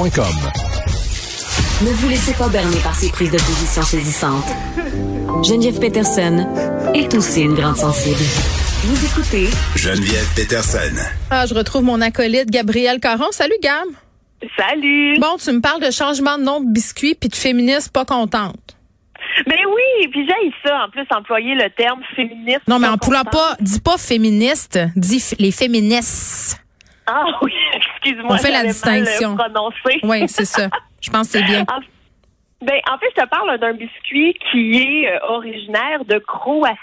Ne vous laissez pas berner par ces prises de position saisissantes. Geneviève Peterson est aussi une grande sensible. Vous écoutez Geneviève Peterson. Ah, je retrouve mon acolyte Gabriel Caron. Salut Gab. Salut. Bon, tu me parles de changement de nom de biscuit puis de féministe pas contente. Mais oui, puis j'ai ça en plus employer le terme féministe. Non, mais en pas poulant pas, dis pas féministe, dis f- les féministes. Ah oui, excuse-moi. On fait la j'avais distinction. Oui, c'est ça. Je pense que c'est bien. En, ben, en fait, je te parle d'un biscuit qui est euh, originaire de Croatie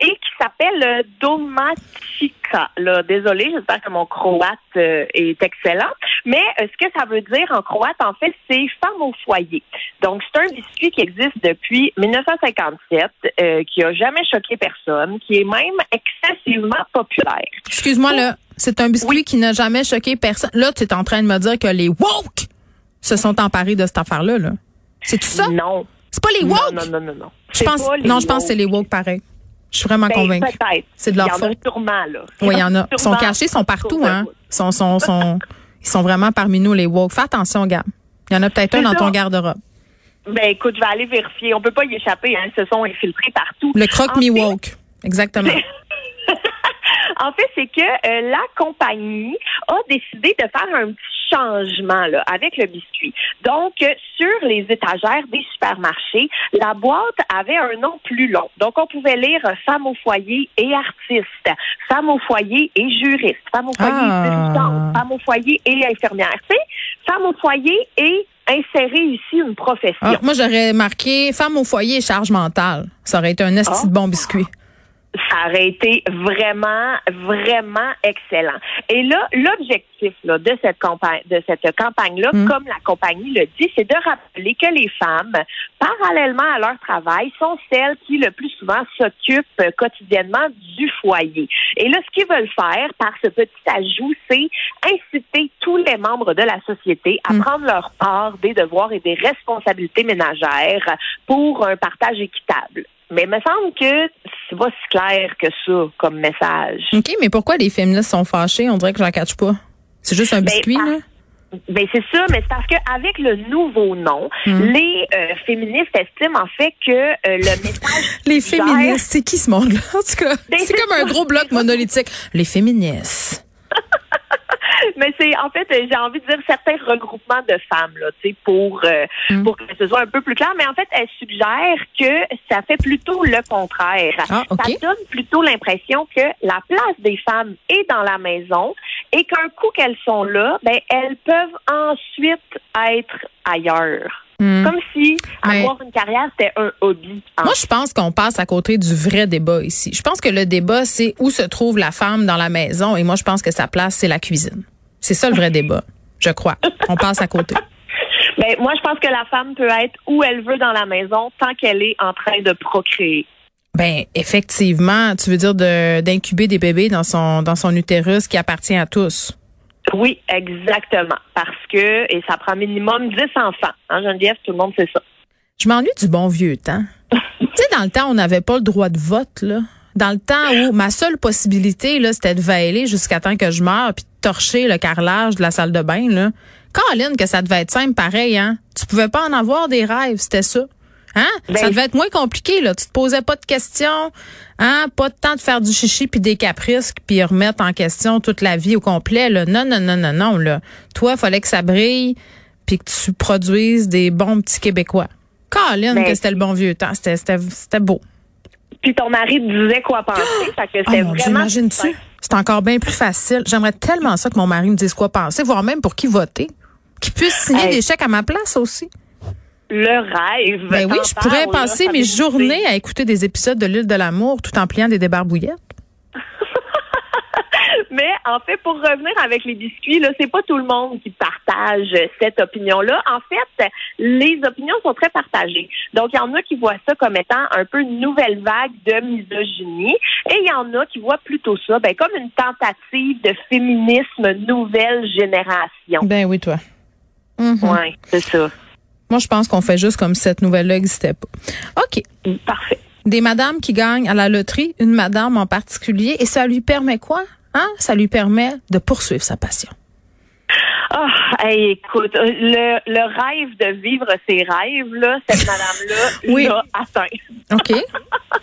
et qui s'appelle euh, Domatica. Là, désolée, j'espère que mon croate euh, est excellent. Mais euh, ce que ça veut dire en croate, en fait, c'est femme au foyer. Donc, c'est un biscuit qui existe depuis 1957, euh, qui a jamais choqué personne, qui est même excessivement populaire. Excuse-moi, là, c'est un biscuit qui n'a jamais choqué personne. Là, tu es en train de me dire que les woke se sont emparés de cette affaire-là. Là. C'est tout ça? Non. C'est pas les woke? Non, non, non, non. Je pense, non, je pense que c'est les woke pareil. Je suis vraiment Ben, convaincue. Peut-être. C'est de leur Il y en a faute. sûrement, là. Oui, il y en a. Ils sont cachés, ils sont partout, hein. Ils sont, sont, sont, ils sont vraiment parmi nous, les woke. Fais attention, Gab. Il y en a peut-être un dans ça. ton garde-robe. Ben, écoute, je vais aller vérifier. On peut pas y échapper, hein. Ils se sont infiltrés partout. Le croque En me fait- woke. Exactement. En fait, c'est que euh, la compagnie a décidé de faire un petit changement là, avec le biscuit. Donc, euh, sur les étagères des supermarchés, la boîte avait un nom plus long. Donc, on pouvait lire femme au foyer et artiste, femme au foyer et juriste, femme au foyer Ah. et dirigeante, femme au foyer et infirmière. Tu sais, femme au foyer et insérer ici une profession. Ah, moi, j'aurais marqué femme au foyer et charge mentale. Ça aurait été un esti Ah. de bon biscuit. Ça aurait été vraiment, vraiment excellent. Et là, l'objectif là, de cette campagne, de cette campagne-là, Mm. comme la compagnie le dit, c'est de rappeler que les femmes, parallèlement à leur travail, sont celles qui le plus souvent s'occupent quotidiennement du foyer. Et là, ce qu'ils veulent faire par ce petit ajout, c'est inciter tous les membres de la société à Mm. prendre leur part des devoirs et des responsabilités ménagères pour un partage équitable. Mais il me semble que c'est pas si clair que ça comme message. OK, mais pourquoi les féministes sont fâchés? On dirait que je la catch pas. C'est juste un biscuit, par- là? Ben c'est ça, mais c'est parce qu'avec le nouveau nom, Hmm. les euh, féministes estiment en fait que euh, le message Les suggère- féministes, c'est qui ce monde-là? En tout cas, Ben, c'est comme un gros bloc monolithique. Les féministes. Mais c'est en fait, j'ai envie de dire certains regroupements de femmes là, tu sais, pour euh, Mm. pour que ce soit un peu plus clair. Mais en fait, elles suggèrent que ça fait plutôt le contraire. Ah, OK. Ça donne plutôt l'impression que la place des femmes est dans la maison et qu'un coup qu'elles sont là, ben elles peuvent ensuite être ailleurs. Hmm. Comme si Mais- avoir une carrière c'était un hobby. Moi, je pense qu'on passe à côté du vrai débat ici. Je pense que le débat, c'est où se trouve la femme dans la maison. Et moi, je pense que sa place, c'est la cuisine. C'est ça le vrai débat. Je crois. On passe à côté. Ben, moi, je pense que la femme peut être où elle veut dans la maison tant qu'elle est en train de procréer. Ben, effectivement, tu veux dire de d'incuber des bébés dans son dans son utérus qui appartient à tous. Oui, exactement. Parce que, et ça prend minimum 10 enfants. Hein, Geneviève, tout le monde sait ça. Je m'ennuie du bon vieux temps. tu sais, dans le temps, on n'avait pas le droit de vote, là. Dans le temps où ma seule possibilité, là, c'était de veiller jusqu'à temps que je meure puis de torcher le carrelage de la salle de bain, là. Caroline, que ça devait être simple pareil, hein. Tu pouvais pas en avoir des rêves, c'était ça. Hein? Ben, ça devait être moins compliqué, là. Tu te posais pas de questions, hein? Pas de temps de faire du chichi puis des caprices puis remettre en question toute la vie au complet, là. Non, non, non, non, non, là. Toi, fallait que ça brille puis que tu produises des bons petits Québécois. Caroline, Ben, que c'était le bon vieux temps. C'était, c'était, c'était beau. Puis ton mari te disait quoi penser. fait que Oh c'était vraiment. C'est encore bien plus facile. J'aimerais tellement ça que mon mari me dise quoi penser, voire même pour qui voter. Qu'il puisse signer Hey. des chèques à ma place aussi. Le rêve. Ben oui, je pourrais passer mes me journées à écouter des épisodes de l'île de l'amour tout en pliant des débarbouillettes. Mais en fait, pour revenir avec les biscuits, là, c'est pas tout le monde qui partage cette opinion-là. En fait, les opinions sont très partagées. Donc, il y en a qui voient ça comme étant un peu une nouvelle vague de misogynie, et il y en a qui voient plutôt ça, ben, comme une tentative de féminisme nouvelle génération. Ben oui, toi. Mhm. Ouais, c'est ça. Moi, je pense qu'on fait juste comme si cette nouvelle-là n'existait pas. OK. Parfait. Des madames qui gagnent à la loterie, une madame en particulier, et ça lui permet quoi? Hein? Ça lui permet de poursuivre sa passion. Ah, écoute, le, le rêve de vivre ses rêves, là, cette madame-là Oui. l'a atteint. OK.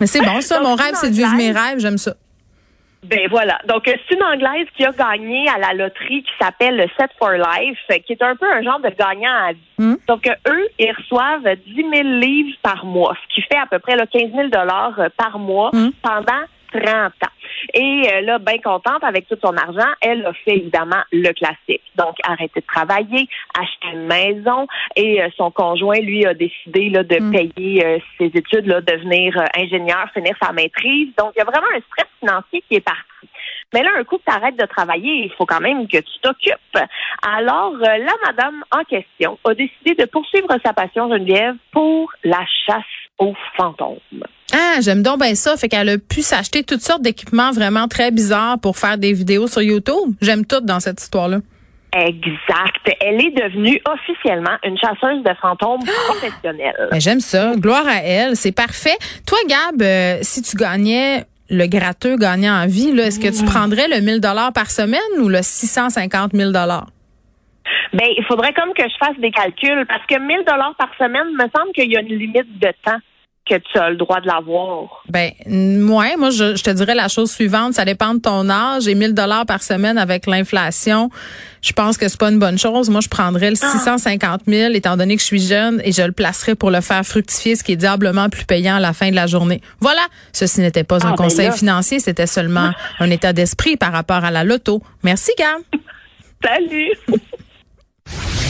Mais c'est bon, ça. Donc, Mon rêve, c'est de vivre mes rêves. J'aime ça. Ben voilà. Donc, euh, c'est une Anglaise qui a gagné à la loterie qui s'appelle le Set for Life, euh, qui est un peu un genre de gagnant à vie. Hmm? Donc, euh, eux, ils reçoivent 10 000 livres par mois, ce qui fait à peu près là, 15 000 dollars euh, par mois Hmm? pendant 30 ans. Et euh, là, bien contente avec tout son argent, elle a fait évidemment le classique. Donc, arrêter de travailler, acheter une maison et euh, son conjoint, lui, a décidé là, de Mm. payer euh, ses études, là, devenir ingénieur, finir sa maîtrise. Donc, il y a vraiment un stress financier qui est parti. Mais là, un coup que tu arrêtes de travailler, il faut quand même que tu t'occupes. Alors, euh, la madame en question a décidé de poursuivre sa passion, Geneviève, pour la chasse aux fantômes. Ah, j'aime donc bien ça. Fait qu'elle a pu s'acheter toutes sortes d'équipements vraiment très bizarres pour faire des vidéos sur YouTube. J'aime tout dans cette histoire-là. Exact. Elle est devenue officiellement une chasseuse de fantômes professionnelle. Ben, j'aime ça. Gloire à elle. C'est parfait. Toi, Gab, euh, si tu gagnais le gratteux gagnant en vie, là, est-ce que tu prendrais le 1000 dollars par semaine ou le 650 000 dollars? Ben, il faudrait comme que je fasse des calculs parce que 1000 dollars par semaine, me semble qu'il y a une limite de temps que tu as le droit de l'avoir. Ben, moi, moi, je, je te dirais la chose suivante. Ça dépend de ton âge. Et 1000 dollars par semaine avec l'inflation, je pense que c'est pas une bonne chose. Moi, je prendrais le 650 000 étant donné que je suis jeune et je le placerais pour le faire fructifier, ce qui est diablement plus payant à la fin de la journée. Voilà. Ceci n'était pas un Ah, ben conseil là. financier, c'était seulement un état d'esprit par rapport à la loto. Merci, Gab. Salut!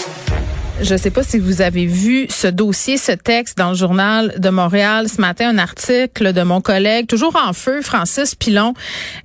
Je ne sais pas si vous avez vu ce dossier, ce texte dans le journal de Montréal ce matin, un article de mon collègue, toujours en feu, Francis Pilon,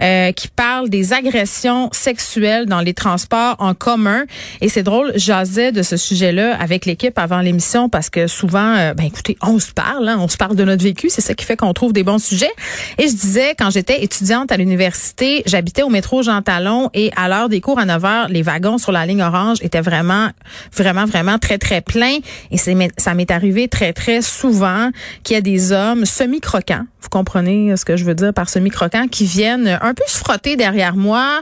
euh, qui parle des agressions sexuelles dans les transports en commun. Et c'est drôle, jasais de ce sujet-là avec l'équipe avant l'émission parce que souvent, euh, ben écoutez, on se parle, hein, on se parle de notre vécu, c'est ça qui fait qu'on trouve des bons sujets. Et je disais, quand j'étais étudiante à l'université, j'habitais au métro Jean Talon et à l'heure des cours à 9 heures, les wagons sur la ligne orange étaient vraiment, vraiment, vraiment très, très pleins. Et ça m'est arrivé très, très souvent qu'il y a des hommes semi-croquants. Vous comprenez ce que je veux dire par semi-croquants qui viennent un peu se frotter derrière moi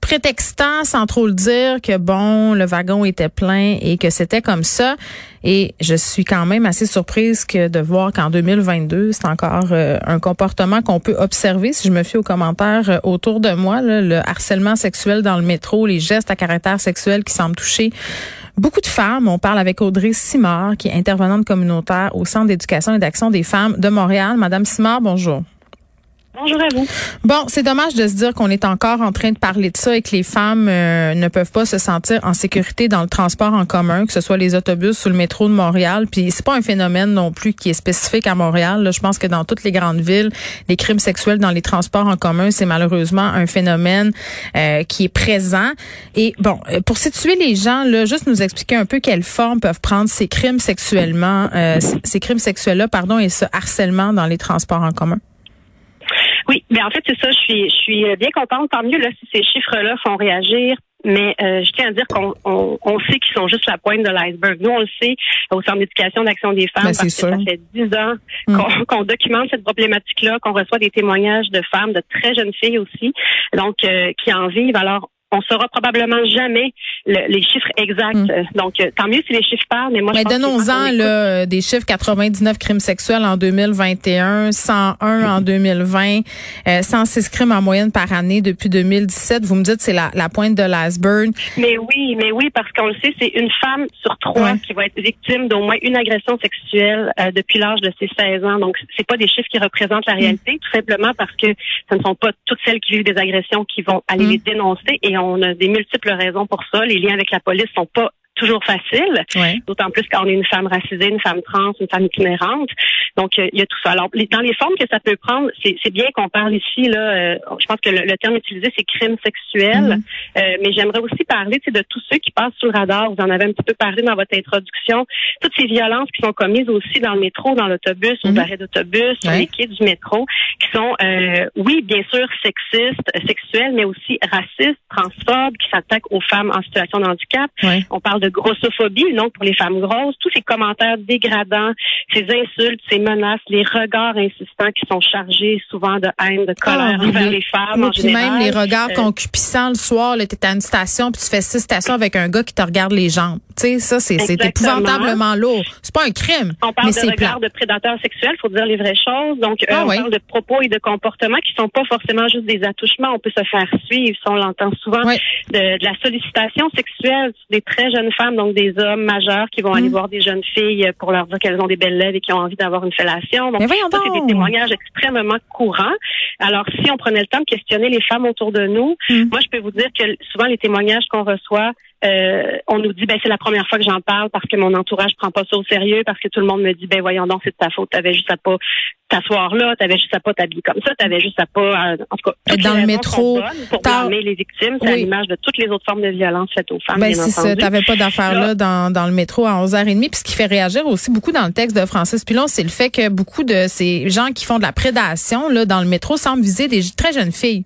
prétextant sans trop le dire que bon le wagon était plein et que c'était comme ça et je suis quand même assez surprise que de voir qu'en 2022 c'est encore euh, un comportement qu'on peut observer si je me fie aux commentaires euh, autour de moi là, le harcèlement sexuel dans le métro les gestes à caractère sexuel qui semblent toucher Beaucoup de femmes, on parle avec Audrey Simard, qui est intervenante communautaire au Centre d'éducation et d'action des femmes de Montréal. Madame Simard, bonjour. Bonjour à vous. Bon, c'est dommage de se dire qu'on est encore en train de parler de ça et que les femmes euh, ne peuvent pas se sentir en sécurité dans le transport en commun, que ce soit les autobus ou le métro de Montréal. Puis c'est pas un phénomène non plus qui est spécifique à Montréal. Je pense que dans toutes les grandes villes, les crimes sexuels dans les transports en commun, c'est malheureusement un phénomène euh, qui est présent. Et bon, euh, pour situer les gens, là, juste nous expliquer un peu quelles formes peuvent prendre ces crimes sexuellement, euh, ces crimes sexuels-là, pardon, et ce harcèlement dans les transports en commun. Oui, mais en fait, c'est ça. Je suis, je suis bien contente. Tant mieux là, si ces chiffres-là font réagir. Mais euh, je tiens à dire qu'on on, on sait qu'ils sont juste la pointe de l'iceberg. Nous, on le sait au Centre d'éducation d'action des femmes Ben, parce que sûr. ça fait dix ans Mm. qu'on qu'on documente cette problématique-là, qu'on reçoit des témoignages de femmes, de très jeunes filles aussi, donc euh, qui en vivent. Alors, on saura probablement jamais le- les chiffres exacts. Mm. Euh, Donc, euh, tant mieux si les chiffres parlent, mais moi, je Mais donnons-en là, des chiffres 99 crimes sexuels en 2021, 101 en 2020, euh, 106 crimes en moyenne par année depuis 2017. Vous me dites c'est la, la pointe de l'iceberg. Mais oui, mais oui, parce qu'on le sait, c'est une femme sur trois Ouais. qui va être victime d'au moins une agression sexuelle euh, depuis l'âge de ses 16 ans. Donc, c'est pas des chiffres qui représentent la réalité, tout simplement parce que ce ne sont pas toutes celles qui vivent des agressions qui vont aller les dénoncer et on a des multiples raisons pour ça. Les liens avec la police sont pas toujours faciles, Ouais. d'autant plus quand on est une femme racisée, une femme trans, une femme itinérante. Donc, euh, il y a tout ça. Alors, les- dans les formes que ça peut prendre, c'est bien qu'on parle ici, là, euh, je pense que le, le terme utilisé, c'est crime sexuel. Mhm. Euh, mais j'aimerais aussi parler de tous ceux qui passent sous le radar. Vous en avez un petit peu parlé dans votre introduction. Toutes ces violences qui sont commises aussi dans le métro, dans l'autobus, aux Mhm. arrêts d'autobus, sur Ouais. les quais du métro, qui sont, euh, oui, bien sûr, sexistes, euh, sexuelles, mais aussi racistes, transphobes, qui s'attaquent aux femmes en situation de handicap. Ouais. On parle de grossophobie, donc pour les femmes grosses, tous ces commentaires dégradants, ces insultes, ces menaces, les regards insistants qui sont chargés souvent de haine, de colère Ah, envers oui. les femmes en général. même les regards Euh, concupissants le soir, là, t'es à une station, puis tu fais six stations avec un gars qui te regarde les jambes. Tu sais, ça, c'est épouvantablement lourd. C'est pas un crime, On parle mais de regard de prédateurs sexuels, faut dire les vraies choses. Donc, euh, Ah on oui. parle de propos et de comportements qui sont pas forcément juste des attouchements. On peut se faire suivre, on l'entend souvent, Oui. de, de la sollicitation sexuelle des très jeunes femmes, donc des hommes majeurs qui vont aller Mm. voir des jeunes filles pour leur dire qu'elles ont des belles lèvres et qui ont envie d'avoir une fellation. Donc, ça, c'est des témoignages extrêmement courants. Alors, si on prenait le temps de questionner les femmes autour de nous, Mm. moi, je peux vous dire que souvent, les témoignages qu'on reçoit, euh, on nous dit, ben c'est la première fois que j'en parle parce que mon entourage prend pas ça au sérieux, parce que tout le monde me dit, ben voyons donc, c'est de ta faute, t'avais juste à pas t'asseoir là, t'avais juste à pas t'habiller comme ça, t'avais juste à pas, euh, en tout cas, dans le métro, pour blâmer les victimes, c'est à l'image de toutes les autres formes de violence faites aux femmes, Ben c'est ça, t'avais pas d'affaires là dans, dans le métro à 11h30 puis ce qui fait réagir aussi beaucoup dans le texte de Francis Pilon, c'est le fait que beaucoup de ces gens qui font de la prédation là dans le métro semblent viser des très jeunes filles.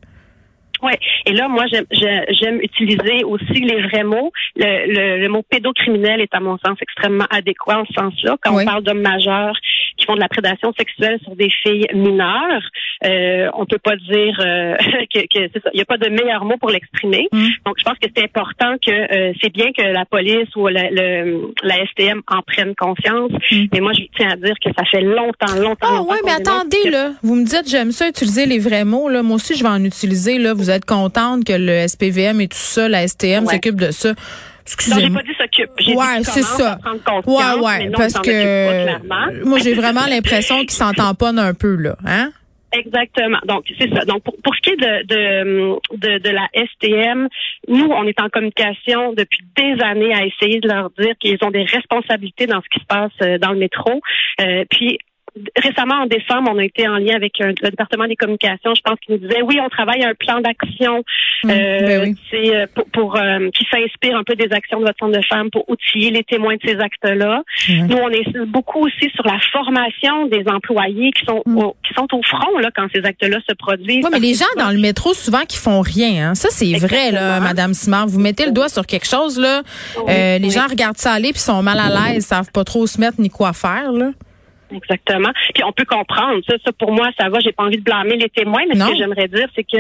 Oui. Et là, moi, j'aime, j'ai- j'aime utiliser aussi les vrais mots. Le, le, le mot pédocriminel est, à mon sens, extrêmement adéquat en ce sens-là. Quand Oui. on parle d'hommes majeurs qui font de la prédation sexuelle sur des filles mineures, euh, on peut pas dire euh, que, que c'est ça. Il n'y a pas de meilleur mot pour l'exprimer. Mm. Donc, je pense que c'est important que euh, c'est bien que la police ou la, le, la STM en prenne conscience. Mm. Mais moi, je tiens à dire que ça fait longtemps, longtemps, Ah ouais, mais attendez que- là, vous me dites j'aime ça utiliser les vrais mots là, moi aussi je vais en utiliser là, vous êtes contente que le SPVM et tout ça, la STM Ouais. s'occupe de ça. Non, j'ai Excusez-moi. pas dit s'occupe. J'ai Ouais, dit c'est ça. Ouais, ouais, non, parce pas, que moi j'ai vraiment l'impression qu'ils s'en tamponnent un peu là, hein? Exactement. Donc, c'est ça. Donc, pour, pour ce qui est de, de, de, de la STM, nous, on est en communication depuis des années à essayer de leur dire qu'ils ont des responsabilités dans ce qui se passe euh, dans le métro. Euh, puis, récemment, en décembre, on a été en lien avec euh, le département des communications. Je pense qu'ils nous disaient, oui, on travaille à un plan d'action Hum, euh, ben oui. euh, pour, pour, euh, qui s'inspire un peu des actions de votre centre de femmes pour outiller les témoins de ces actes-là. Nous, on insiste beaucoup aussi sur la formation des employés qui sont Mm. au, qui sont au front là quand ces actes-là se produisent. Oui, mais les gens dans le métro souvent qui font rien, hein. Ça c'est vrai là, madame Simard, vous mettez le doigt sur quelque chose là, Oui, euh, les oui. gens regardent ça aller puis sont mal à l'aise, savent pas trop où se mettre ni quoi faire là. Exactement. Puis on peut comprendre. Ça, ça pour moi, ça va. J'ai pas envie de blâmer les témoins, mais Non. ce que j'aimerais dire, c'est que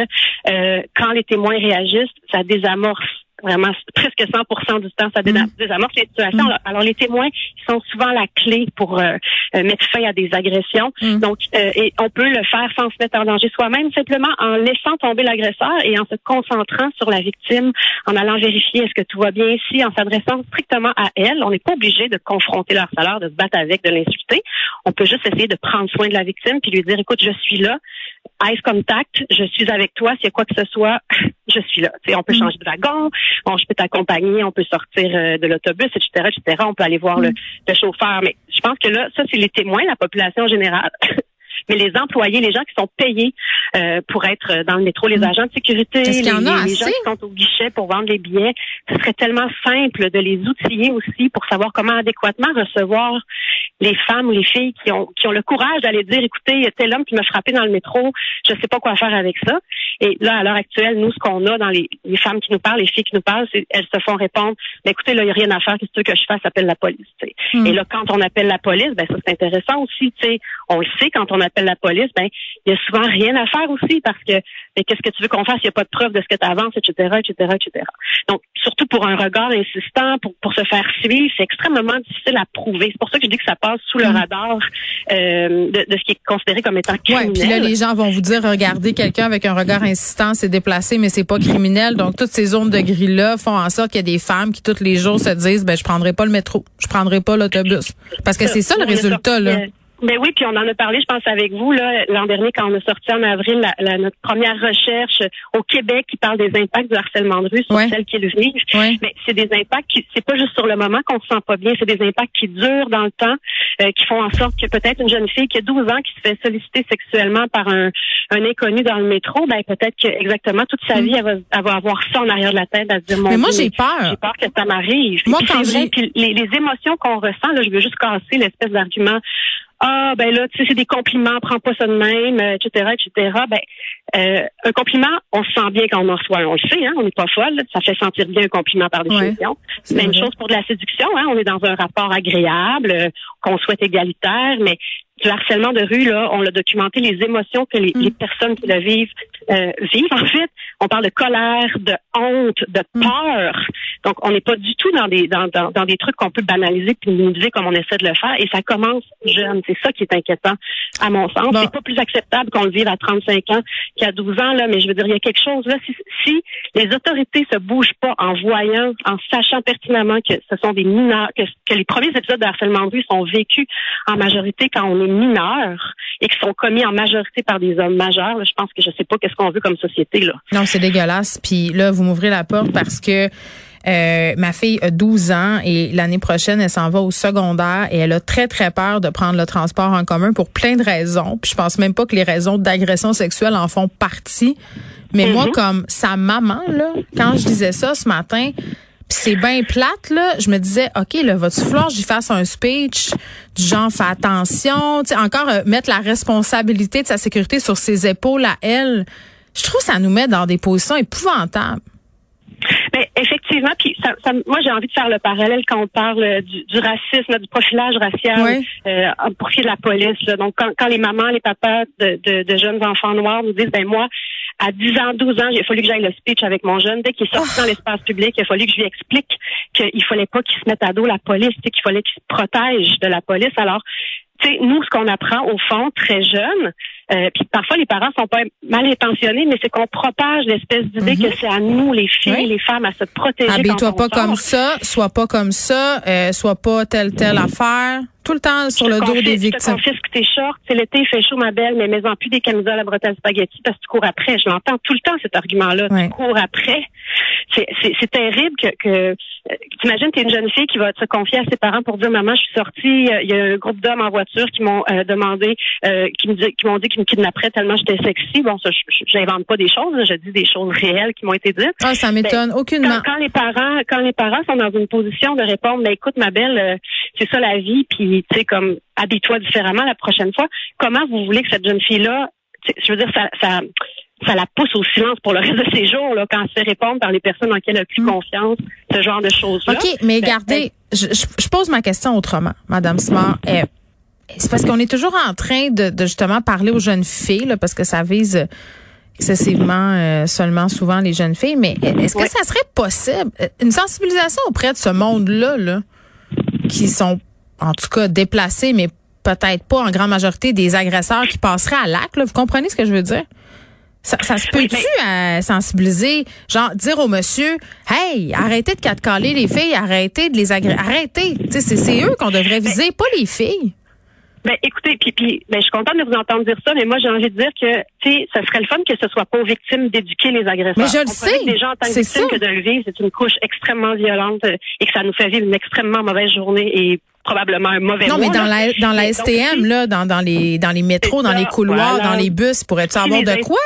euh, quand les témoins réagissent, ça désamorce vraiment presque 100% du temps, ça Mm. désamorce les situations. Mm. Alors les témoins, ils sont souvent la clé pour euh, euh, mettre fin à des agressions. Mm. Donc, euh, et on peut le faire sans se mettre en danger soi-même, simplement en laissant tomber l'agresseur et en se concentrant sur la victime, en allant vérifier est-ce que tout va bien ici, en s'adressant strictement à elle. On n'est pas obligé de confronter leur salaire, de se battre avec, de l'insulter. On peut juste essayer de prendre soin de la victime puis lui dire, écoute, je suis là, eyes contact, je suis avec toi, s'il y a quoi que ce soit, je suis là. Tu sais, on peut Mm. changer de wagon, bon, je peux t'accompagner, on peut sortir euh, de l'autobus, etc., etc. On peut aller voir le, le chauffeur. Mais je pense que là, ça, c'est les témoins, la population générale. Mais les employés, les gens qui sont payés euh, pour être dans le métro, les Mm. agents de sécurité, les, gens qui sont au guichet pour vendre les billets, ce serait tellement simple de les outiller aussi pour savoir comment adéquatement recevoir les femmes ou les filles qui ont qui ont le courage d'aller dire écoutez, il y a tel homme qui m'a frappé dans le métro, je sais pas quoi faire avec ça. Et là, à l'heure actuelle, nous, ce qu'on a dans les, les femmes qui nous parlent, les filles qui nous parlent, c'est elles se font répondre mais écoutez, là, il n'y a rien à faire, qu'est-ce que tu veux que je fasse, appelle la police. Mm. Et là, quand on appelle la police, ben ça c'est intéressant aussi, tu sais. On le sait, quand on appelle la police, ben il y a souvent rien à faire aussi parce que mais qu'est-ce que tu veux qu'on fasse? Il n'y a pas de preuve de ce que tu avances, etc., etc., etc. Donc, surtout pour un regard insistant, pour, pour se faire suivre, c'est extrêmement difficile à prouver. C'est pour ça que je dis que ça passe sous le Mm. radar euh, de, de ce qui est considéré comme étant criminel. puis là les gens vont vous dire regardez quelqu'un avec un regard insistant, c'est déplacé mais c'est pas criminel. Donc toutes ces zones de gris là font en sorte qu'il y a des femmes qui tous les jours se disent ben je prendrai pas le métro, je prendrai pas l'autobus. Parce que c'est ça le résultat là. Ben oui, puis on en a parlé, je pense, avec vous là l'an dernier quand on a sorti en avril la, la- notre première recherche au Québec qui parle des impacts du harcèlement de rue sur Ouais. celles qui le vivent. Ouais. Mais c'est des impacts qui c'est pas juste sur le moment qu'on se sent pas bien, c'est des impacts qui durent dans le temps, euh, qui font en sorte que peut-être une jeune fille qui a 12 ans qui se fait solliciter sexuellement par un, un inconnu dans le métro, ben peut-être que exactement toute sa Mm. vie elle va, elle va avoir ça en arrière de la tête à se dire mon Mais moi j'ai peur. j'ai peur que ça m'arrive. Moi, puis quand c'est vrai, puis les, les émotions qu'on ressent, là, je veux juste casser l'espèce d'argument ah ben là, tu sais, c'est des compliments, prends pas ça de même, etc., etc. Ben euh, un compliment, on se sent bien quand on en reçoit, on le sait, hein, on n'est pas folle, ça fait sentir bien un compliment par définition. Même chose pour de la séduction, hein, on est dans un rapport agréable, euh, qu'on souhaite égalitaire, mais du harcèlement de rue, là, on l'a documenté, les émotions que les, les personnes qui le vivent euh, vivent. En fait, on parle de colère, de honte, de peur. Donc, on n'est pas du tout dans des dans, dans, dans des trucs qu'on peut banaliser puis minimiser comme on essaie de le faire. Et ça commence jeune. C'est ça qui est inquiétant, à mon sens. C'est pas plus acceptable qu'on le vive à 35 ans qu'à 12 ans, là, mais je veux dire, il y a quelque chose là. Si, si les autorités se bougent pas en voyant, en sachant pertinemment que ce sont des mineurs, que, que les premiers épisodes de harcèlement de rue sont vécus en majorité quand on est mineurs et qui sont commis en majorité par des hommes majeurs, je pense que je sais pas qu'est-ce qu'on veut comme société là. Non, c'est dégueulasse. Puis là, vous m'ouvrez la porte parce que euh, ma fille a 12 ans et l'année prochaine, elle s'en va au secondaire et elle a très, très peur de prendre le transport en commun pour plein de raisons. Puis je pense même pas que les raisons d'agression sexuelle en font partie. Mais moi, mm-hmm. comme sa maman, là, quand je disais ça ce matin, puis c'est bien plate, là. Je me disais, OK, là, va-tu falloir que j'y fasse un speech? Du genre, fais attention, tu sais, encore euh, mettre la responsabilité de sa sécurité sur ses épaules à elle. Je trouve que ça nous met dans des positions épouvantables. Mais effectivement, puis ça, ça, moi j'ai envie de faire le parallèle quand on parle euh, du, du racisme, du profilage racial euh, qui est de la police. Là. Donc quand, quand, les mamans, les papas de, de, de, jeunes enfants noirs nous disent, ben moi, à 10 ans, 12 ans, il a fallu que j'aille le speech avec mon jeune. Dès qu'il est sorti oh. dans l'espace public, il a fallu que je lui explique qu'il fallait pas qu'il se mette à dos la police, qu'il fallait qu'il se protège de la police. Alors, tu sais, nous, ce qu'on apprend au fond, très jeune, euh, puis parfois les parents sont pas mal intentionnés, mais c'est qu'on propage l'espèce d'idée mhm. que c'est à nous, les filles, les femmes, à se protéger. Habille-toi pas comme ça, sois pas comme ça, euh, sois pas telle telle affaire. Tout le temps sur le dos des victimes. Je te confisque tes shorts. C'est l'été, il fait chaud, ma belle, mais mets-en plus des camisoles à bretelles spaghetti parce que tu cours après. Je l'entends tout le temps, cet argument-là. Tu cours après. C'est terrible que, que T'imagines, t'es une jeune fille qui va se confier à ses parents pour dire maman, je suis sortie, il y a un groupe d'hommes en voiture qui m'ont euh, demandé, euh, qui m'ont dit qu'ils me kidnapperaient tellement j'étais sexy. Bon, ça, j'invente pas des choses, je dis des choses réelles qui m'ont été dites. Ah, ça m'étonne aucunement. Quand, les parents, quand les parents sont dans une position de répondre, mais écoute, ma belle, euh, c'est ça la vie, puis tu sais comme habille-toi différemment la prochaine fois. Comment vous voulez que cette jeune fille-là, je veux dire, ça, ça, ça la pousse au silence pour le reste de ses jours, là, quand elle se répondre par les personnes en qui elle a plus mm. confiance, ce genre de choses-là. OK, mais ben, gardez, ben, je, pose ma question autrement, Madame Smart. Eh, c'est parce qu'on est toujours en train de, justement parler aux jeunes filles, là, parce que ça vise excessivement euh, seulement souvent les jeunes filles, mais est-ce que ça serait possible, euh, une sensibilisation auprès de ce monde-là, là, qui sont en tout cas déplacés, mais peut-être pas en grande majorité des agresseurs qui passeraient à l'acte. Vous comprenez ce que je veux dire? Ça, ça se peut-tu à sensibiliser, genre dire au monsieur, hey, arrêtez de catcaler les filles, arrêtez de les agresser, arrêtez. C'est eux qu'on devrait viser, pas les filles. Ben, écoutez, puis, puis ben, je suis contente de vous entendre dire ça, mais moi, j'ai envie de dire que, tu sais, ça serait le fun que ce soit pas aux victimes d'éduquer les agresseurs. Mais je le sais. Déjà, en tant que victime, que de le vivre, c'est une couche extrêmement violente euh, et que ça nous fait vivre une extrêmement mauvaise journée et probablement un mauvais Non, mais dans la dans la STM là, dans dans les dans les métros, dans les couloirs, dans les bus, pourrais-tu avoir de quoi?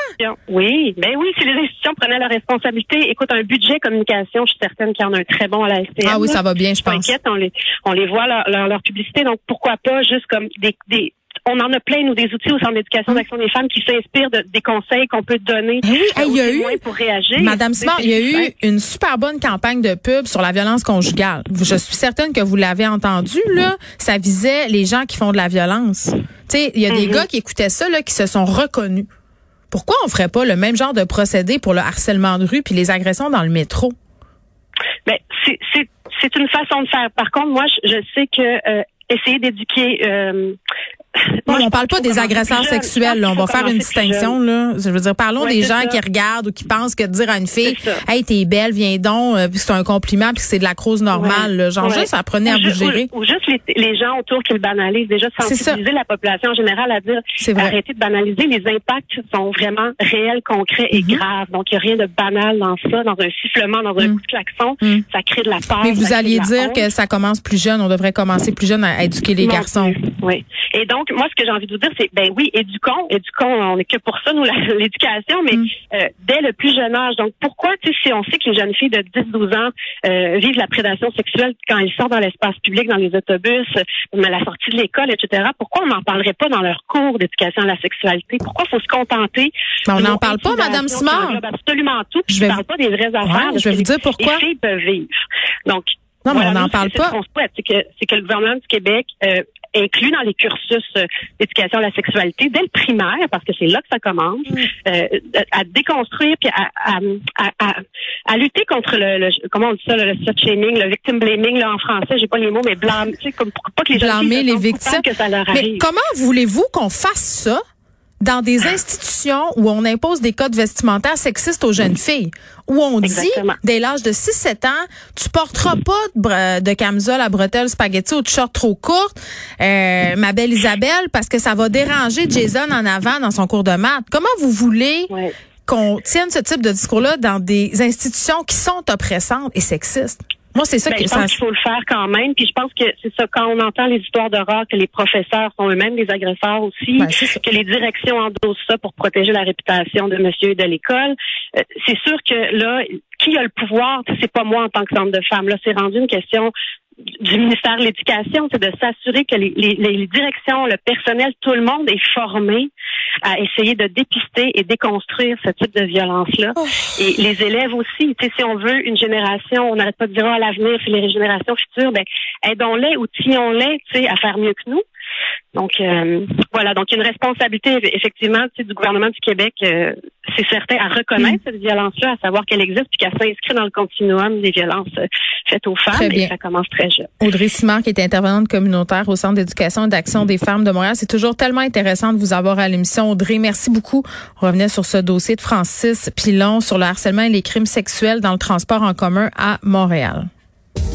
Oui, ben oui, si les institutions prenaient la responsabilité, écoute un budget communication, je suis certaine qu'il y en a un très bon à la STM. Ah oui, ça va bien, je pense. on les on les voit leur, leur publicité, donc pourquoi pas juste comme des des on en a plein, nous, des outils au Centre d'éducation d'action des femmes qui s'inspirent de, des conseils qu'on peut donner oui, il y a eu, pour réagir. Madame Smart, il y a eu une super bonne campagne de pub sur la violence conjugale. Je suis certaine que vous l'avez entendu, là. Ça visait les gens qui font de la violence. Tu sais, il y a des mhm. gars qui écoutaient ça, là, qui se sont reconnus. Pourquoi on ferait pas le même genre de procédé pour le harcèlement de rue puis les agressions dans le métro? Mais ben, c'est une façon de faire. Par contre, moi, je, sais que euh, essayer d'éduquer euh, non, on parle pas des agresseurs sexuels. On va faire une distinction. Là. Je veux dire, parlons des gens qui regardent ou qui pensent que de dire à une fille, hey, t'es belle, viens donc, euh, puis c'est un compliment, puis c'est de la crouse normale. Genre juste apprenez à vous gérer. Ou, juste les, gens autour qui le banalisent. Déjà sensibiliser la population en général à dire, arrêtez de banaliser. Les impacts sont vraiment réels, concrets et mm-hmm. graves. Donc il y a rien de banal dans ça, dans un sifflement, dans un mm. coup de klaxon. Mm. Ça crée de la peur. Mais vous alliez dire que ça commence plus jeune. On devrait commencer plus jeune à éduquer les garçons. Oui. Et donc donc, moi, ce que j'ai envie de vous dire, c'est, ben oui, éduquons, éduquons, on n'est que pour ça, nous, l'éducation, mais mm. euh, dès le plus jeune âge. Donc, pourquoi, tu sais, si on sait que les jeunes filles de 10-12 ans euh, vivent la prédation sexuelle quand elles sortent dans l'espace public, dans les autobus, à la sortie de l'école, etc., pourquoi on n'en parlerait pas dans leur cours d'éducation à la sexualité? Pourquoi faut se contenter? Mais on n'en parle pas, Madame Simard. Absolument tout. je ne parle pas des vraies affaires. je vais vous dire pourquoi. Les filles peuvent vivre. Donc, non, mais on n'en parle pas. C'est que, c'est que le gouvernement du Québec euh, inclut dans les cursus euh, d'éducation à la sexualité dès le primaire, parce que c'est là que ça commence, mm. euh, à déconstruire puis à, à, à, à, lutter contre le, comment on dit ça, le slut shaming, le victim blaming là en français, j'ai pas les mots, mais blâmer, tu sais, comme pas que les gens blâmer les victimes. Que ça leur arrive. Mais comment voulez-vous qu'on fasse ça? Dans des institutions où on impose des codes vestimentaires sexistes aux jeunes filles, où on dit, dès l'âge de 6-7 ans, tu porteras pas de, camisole à bretelles spaghetti ou de short trop courte, euh, ma belle Isabelle, parce que ça va déranger Jason en avant dans son cours de maths. Comment vous voulez qu'on tienne ce type de discours-là dans des institutions qui sont oppressantes et sexistes? Moi, c'est ça ben, que je pense qu'il faut le faire quand même. Puis je pense que c'est ça quand on entend les histoires d'horreur que les professeurs sont eux-mêmes des agresseurs aussi, ben, que les directions endossent ça pour protéger la réputation de monsieur et de l'école. Euh, c'est sûr que là, qui a le pouvoir? C'est pas moi en tant que centre de femme. Là, c'est rendu une question du ministère de l'Éducation, c'est de s'assurer que les, les, les, directions, le personnel, tout le monde est formé à essayer de dépister et déconstruire ce type de violence-là. Oh. Et les élèves aussi, si on veut une génération, on n'arrête pas de dire ah, à l'avenir, c'est les générations futures, ben aidons-les, outillons-les, à faire mieux que nous. Donc euh, voilà, donc il y a une responsabilité effectivement du gouvernement du Québec, euh, c'est certain, à reconnaître mm. cette violence-là, à savoir qu'elle existe, puis qu'elle s'inscrit dans le continuum des violences euh, faites aux femmes, et ça commence très jeune. Audrey Simard, qui est intervenante communautaire au Centre d'éducation et d'action des femmes de Montréal, c'est toujours tellement intéressant de vous avoir à l'émission. Audrey, merci beaucoup. On revenait sur ce dossier de Francis Pilon sur le harcèlement et les crimes sexuels dans le transport en commun à Montréal.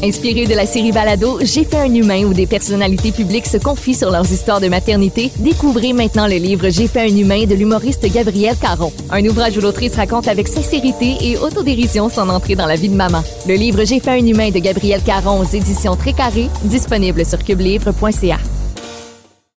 Inspiré de la série Balado, J'ai fait un humain où des personnalités publiques se confient sur leurs histoires de maternité, découvrez maintenant le livre J'ai fait un humain de l'humoriste Gabriel Caron. Un ouvrage où l'autrice raconte avec sincérité et autodérision son entrée dans la vie de maman. Le livre J'ai fait un humain de Gabriel Caron aux éditions Très Carré, disponible sur cubelivre.ca.